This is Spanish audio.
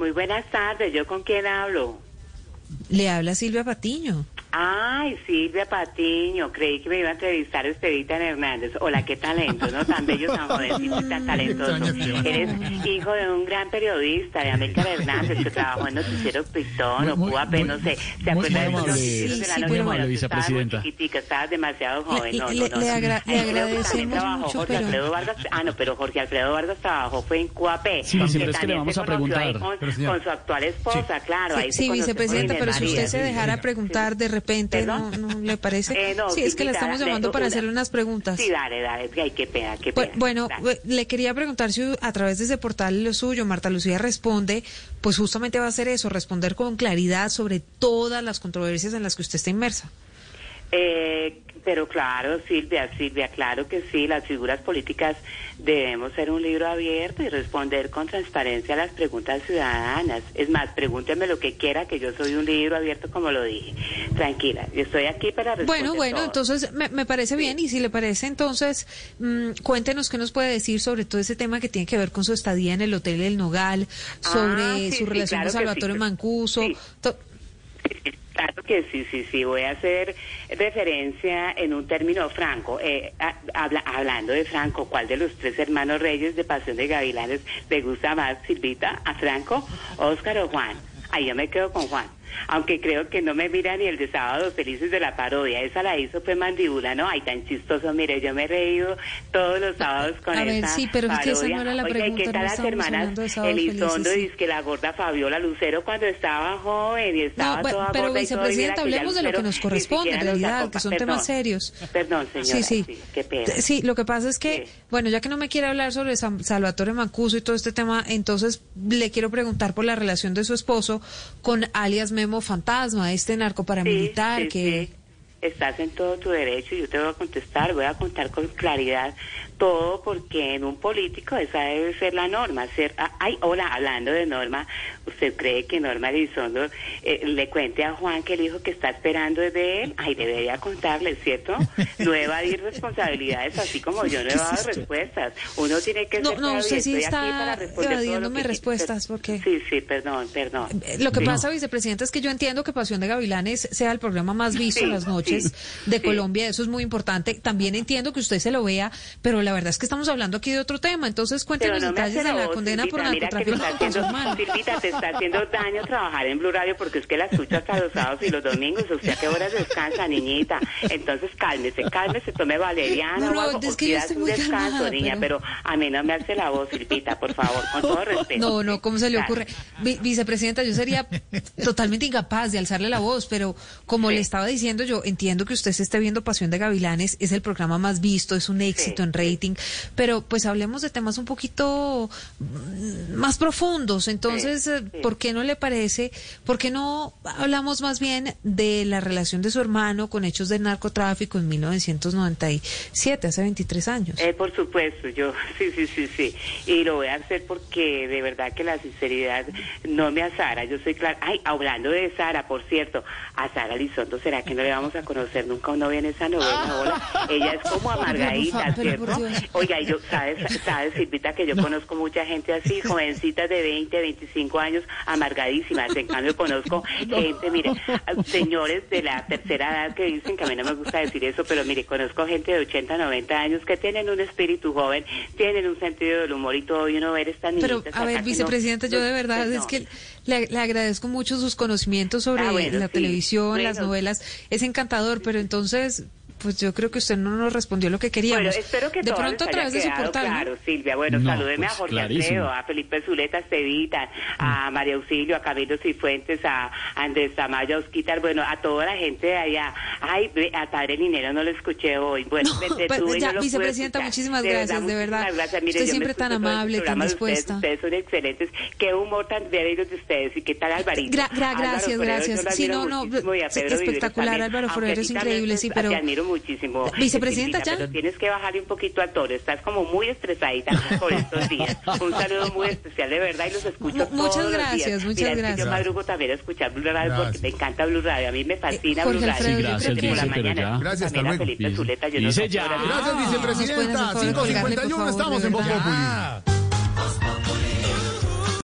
Muy buenas tardes, ¿yo con quién hablo? Le habla Silvia Patiño. Ay, Silvia Patiño, creí que me iba a entrevistar Estevita Hernández. Hola, qué talento, ¿no? Tan bello, tan jovencito, tan talentoso. Eres hijo de un gran periodista, de América Hernández, que trabajó en Noticiero Pistón o Cuba, no sé. ¿Se acuerda de los noticieros de la sí, noche? pero- Bueno, tú estabas muy vicepresidenta. chiquitica, estabas demasiado joven. Le- No, no, no. le agradecemos también trabajó mucho, Jorge pero- Alfredo Vargas. Ah, no, pero Jorge Alfredo Vargas trabajó, fue en Cuapé. Sí, siempre es que le también vamos se a conoció ahí preguntar. Con, con su actual esposa, claro. ahí Sí, vicepresidenta, pero si usted se dejara preguntar de repente, ¿no, no le parece? Eh, no, sí, es que le Silvita, estamos llamando para hacerle unas preguntas. Sí, dale, dale. Ay, qué pena, qué Bu- pena. Bueno, Dale. eh, le quería preguntar si a través de ese portal lo suyo, Marta Lucía responde, pues justamente va a hacer eso, responder con claridad sobre todas las controversias en las que usted está inmersa. Eh, pero claro, Silvia, Silvia, claro que sí, las figuras políticas debemos ser un libro abierto y responder con transparencia a las preguntas ciudadanas. Es más, pregúnteme lo que quiera, que yo soy un libro abierto como lo dije. Tranquila, yo estoy aquí para responder Bueno, bueno, todo. entonces me, me parece bien y si le parece, entonces mm, cuéntenos qué nos puede decir sobre todo ese tema que tiene que ver con su estadía en el Hotel El Nogal, sobre Ah, sí, su sí, relación claro con Salvatore. Mancuso. Sí. to- Claro que sí, sí, sí. Voy a hacer referencia en un término franco. Eh, habla- hablando de Franco, ¿cuál de los tres hermanos reyes de Pasión de Gavilanes le gusta más, Silvita? ¿A Franco, Óscar o Juan? Ahí yo me quedo con Juan. Aunque creo que no me mira ni el de Sábados Felices de la parodia. Esa la hizo fue Mandíbula, ¿no? Ay, tan chistoso. Mire, yo me he reído todos los sábados con A ver, esa sí, pero es que esa parodia. no era la Oiga, ¿y pregunta, qué no tal las estábamos hermanas Elizondo y que la gorda Fabiola Lucero cuando estaba joven y estaba No, toda pero gorda vicepresidenta, hablemos de lo que nos corresponde, en realidad, que son Perdón. temas serios. Perdón, señora. Sí, sí. qué pena. Sí, lo que pasa es que, Sí. bueno, ya que no me quiere hablar sobre San- Salvatore Mancuso y todo este tema, entonces le quiero preguntar por la relación de su esposo con alias Memo Fantasma, este narco paramilitar Sí, sí, que... sí. Estás en todo tu derecho, yo te voy a contestar, voy a contar con claridad todo porque en un político esa debe ser la norma. Ser, ah, ay, hola, hablando de norma, ¿usted cree que Norma Elizondo eh, le cuente a Juan que el hijo que está esperando es de él? Ay, debería contarle, ¿cierto? No evadir responsabilidades así como yo no he dado respuestas. Uno tiene que No, ser no, y usted sí está evadiéndome respuestas, porque- Sí, sí, perdón, perdón. Lo que Sí. pasa, vicepresidenta, es que yo entiendo que Pasión de Gavilanes sea el programa más visto Sí, en las noches de sí. Colombia, eso es muy importante. También entiendo que usted se lo vea, pero la verdad es que estamos hablando aquí de otro tema. Entonces, cuéntenos no detalles de la condena por mira que narcotráfico está haciendo. Silvita, te está haciendo daño trabajar en Blue Radio porque es que la escucho hasta los sábados y los domingos. ¿Usted a qué horas descansa, niñita? Entonces cálmese, cálmese, tome valeriana No, no, o algo, es que un descanso, calmada, niña, pero- pero... a mí no me hace la voz, Silvita, por favor, con todo respeto. No, no, ¿cómo se le ocurre? Vi- vicepresidenta, yo sería totalmente incapaz de alzarle la voz, pero como Sí. le estaba diciendo, yo entiendo que usted se esté viendo Pasión de Gavilanes, es el programa más visto, es un éxito Sí, en rating, pero pues hablemos de temas un poquito mm, más profundos. Entonces, Sí, eh, sí. ¿por qué no le parece, por qué no hablamos más bien de la relación de su hermano con hechos de narcotráfico en 1997, hace 23 años? Eh, por supuesto, yo sí, sí, sí, sí. Y lo voy a hacer porque de verdad que la sinceridad no me asara. Yo soy clara. Ay, hablando de Sara, por cierto, a Sara Lizondo, ¿será que no le vamos a conocer nunca un novio en esa novela? Hola. Ella es como amargadita, Pero ¿cierto? Oiga, yo, ¿sabes, sabes, Silvita, que yo conozco mucha gente así, jovencitas de 20, 25 años, amargadísimas. En cambio, conozco gente, mire, señores de la tercera edad que dicen que a mí no me gusta decir eso, pero mire, conozco gente de 80, 90 años que tienen un espíritu joven, tienen un sentido del humor y todo, y uno ver estas Pero, niñitas a ver, no- vicepresidenta, yo de verdad no. es que le, le agradezco mucho sus conocimientos sobre Ah, bueno, la sí. televisión, las novelas. Es encantador, pero entonces, pues yo creo que usted no nos respondió lo que queríamos. Bueno, espero que de todo pronto a través de haya su quedado portal. ¿no? Claro, Silvia. Bueno, No, salúdeme pues, a Jorge clarísimo. Alfredo, a Felipe Zuleta Estevita, a María Auxilio, a Camilo Cifuentes, a Andrés Tamayo Osquitar, bueno, a toda la gente de allá. Ay, ve, a Padre Linero no lo escuché hoy. Bueno, No, me pero y ya, no vicepresidenta, muchísimas gracias, de verdad. muchísimas gracias. Mire, Usted siempre tan amable, tan ustedes, dispuesta. Ustedes son excelentes. Qué humor tan bello de ustedes y qué tal Alvarito. Gra- gra- Álvaro gracias, Forero, gracias. Sí, no, no, espectacular. Álvaro Forero es increíble, sí, pero- muchísimo. Vicepresidenta, Silvita, ya. Pero tienes que bajarle un poquito al toro. Estás como muy estresadita por estos días. Un saludo muy especial, de verdad, y los escucho todos muchas los gracias, días. muchas Mira, es que gracias. yo madrugo también a escuchar Blue Radio porque Gracias. me encanta Blue Radio. A mí me fascina Eh, Blue Radio. Alfredo, Sí, gracias, Desde por la dice, mañana. Gracias, hasta luego. Felipe Dice- Zuleta, yo no dice sé ya. Gracias, ¿nos pueden vicepresidenta. hacer favor de colgarle, por 551 favor, estamos en Voz? Populi.